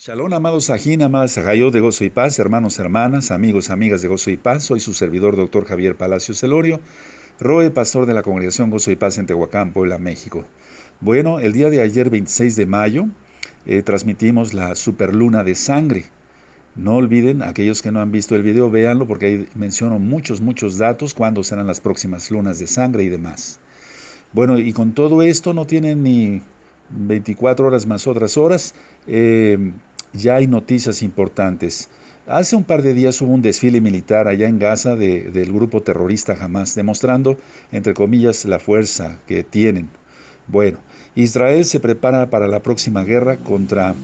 Shalom, amados Sajín, amadas Sajayot de Gozo y Paz, hermanos, hermanas, amigos, amigas de Gozo y Paz. Soy su servidor, doctor Javier Palacios Celorio, Roe, pastor de la congregación Gozo y Paz en Tehuacán, Puebla, México. Bueno, el día de ayer, 26 de mayo, eh, transmitimos la superluna de sangre. No olviden, aquellos que no han visto el video, véanlo porque ahí menciono muchos, muchos datos, cuándo serán las próximas lunas de sangre y demás. Bueno, y con todo esto no tienen ni 24 horas más otras horas. Eh, ya hay noticias importantes. Hace un par de días hubo un desfile militar allá en Gaza del grupo terrorista Hamas, demostrando, entre comillas, la fuerza que tienen. Bueno, Israel se prepara para la próxima guerra contra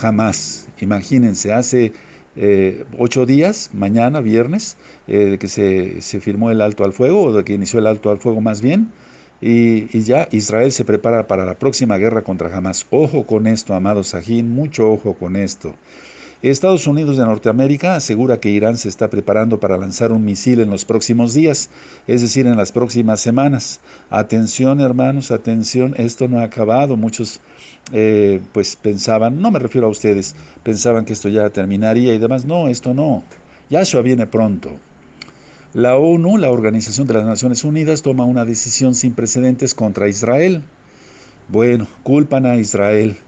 Hamas. Imagínense, hace eh, ocho días, mañana, viernes, eh, que se, se firmó el alto al fuego, o de que inició el alto al fuego más bien, y, ya Israel se prepara para la próxima guerra contra Hamas. Ojo con esto, amado Sajín, mucho ojo con esto. Estados Unidos de Norteamérica asegura que Irán se está preparando para lanzar un misil en los próximos días, es decir, en las próximas semanas. Atención, hermanos, atención, esto no ha acabado. Muchos eh, pues pensaban, no me refiero a ustedes, pensaban que esto ya terminaría y demás. No, esto no. Yahshua viene pronto. La ONU, la Organización de las Naciones Unidas, toma una decisión sin precedentes contra Israel. Bueno, culpan a Israel,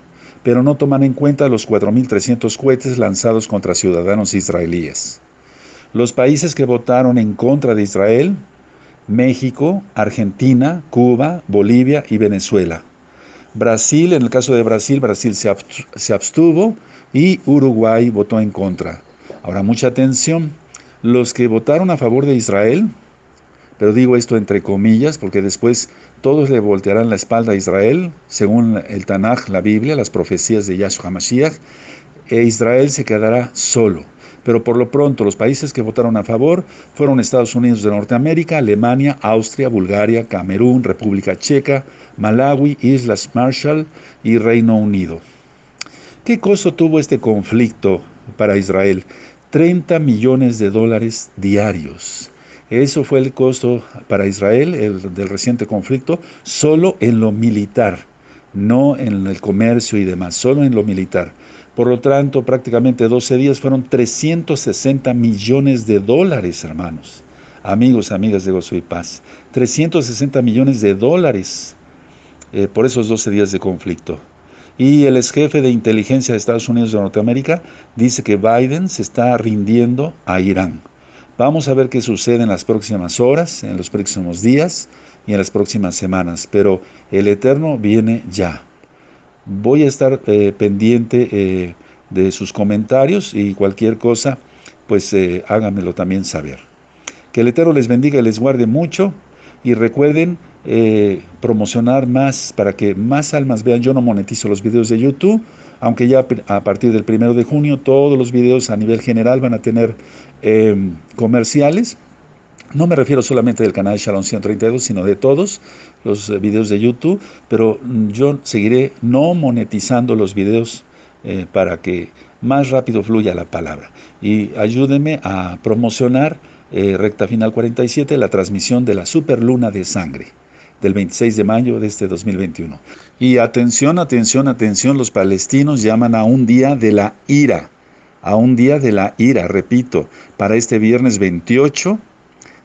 pero no toman en cuenta los 4.300 cohetes lanzados contra ciudadanos israelíes. Los países que votaron en contra de Israel, México, Argentina, Cuba, Bolivia y Venezuela. Brasil, en el caso de Brasil, Brasil se abstuvo y Uruguay votó en contra. Ahora, mucha atención los que votaron a favor de Israel, pero digo esto entre comillas, porque después todos le voltearán la espalda a Israel, según el Tanaj, la Biblia, las profecías de Yahshua Mashiach, e Israel se quedará solo. Pero por lo pronto los países que votaron a favor fueron Estados Unidos de Norteamérica, Alemania, Austria, Bulgaria, Camerún, República Checa, Malawi, Islas Marshall y Reino Unido. ¿Qué costo tuvo este conflicto para Israel? 30 millones de dólares diarios. Eso fue el costo para Israel el, del reciente conflicto, solo en lo militar, no en el comercio y demás, solo en lo militar. Por lo tanto, prácticamente 12 días fueron 360 millones de dólares, hermanos. Amigos, amigas de Gozo y Paz. 360 millones de dólares eh, por esos 12 días de conflicto. Y el ex jefe de inteligencia de Estados Unidos de Norteamérica dice que Biden se está rindiendo a Irán. Vamos a ver qué sucede en las próximas horas, en los próximos días y en las próximas semanas, pero el Eterno viene ya. Voy a estar eh, pendiente eh, de sus comentarios y cualquier cosa, pues eh, háganmelo también saber. Que el Eterno les bendiga y les guarde mucho y recuerden eh, promocionar más para que más almas vean. Yo no monetizo los videos de YouTube, aunque ya a partir del primero de junio todos los videos a nivel general van a tener em, comerciales. No me refiero solamente del canal Shalom 132, sino de todos los eh, videos de YouTube, pero yo seguiré no monetizando los videos eh, para que más rápido fluya la palabra. Y ayúdenme a promocionar recta final 47, la transmisión de la superluna de sangre del 26 de mayo de este 2021. Y atención, atención, atención, los palestinos llaman a un día de la ira, a un día de la ira, repito, para este viernes 28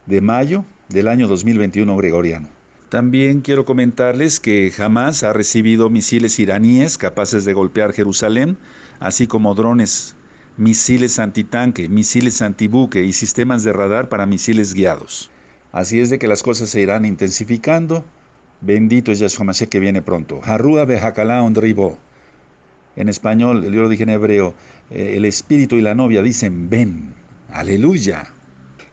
de mayo del año 2021 gregoriano. También quiero comentarles que jamás ha recibido misiles iraníes capaces de golpear Jerusalén, así como drones, misiles antitanque, misiles antibuque y sistemas de radar para misiles guiados. Así es de que las cosas se irán intensificando. Bendito es Yahshua Mashiach que viene pronto. Harúa behakalá ondribo. En español, yo lo dije en hebreo, eh, el espíritu y la novia dicen, ven, aleluya.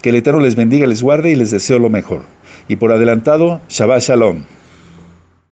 Que el Eterno les bendiga, les guarde y les deseo lo mejor. Y por adelantado, Shabbat Shalom.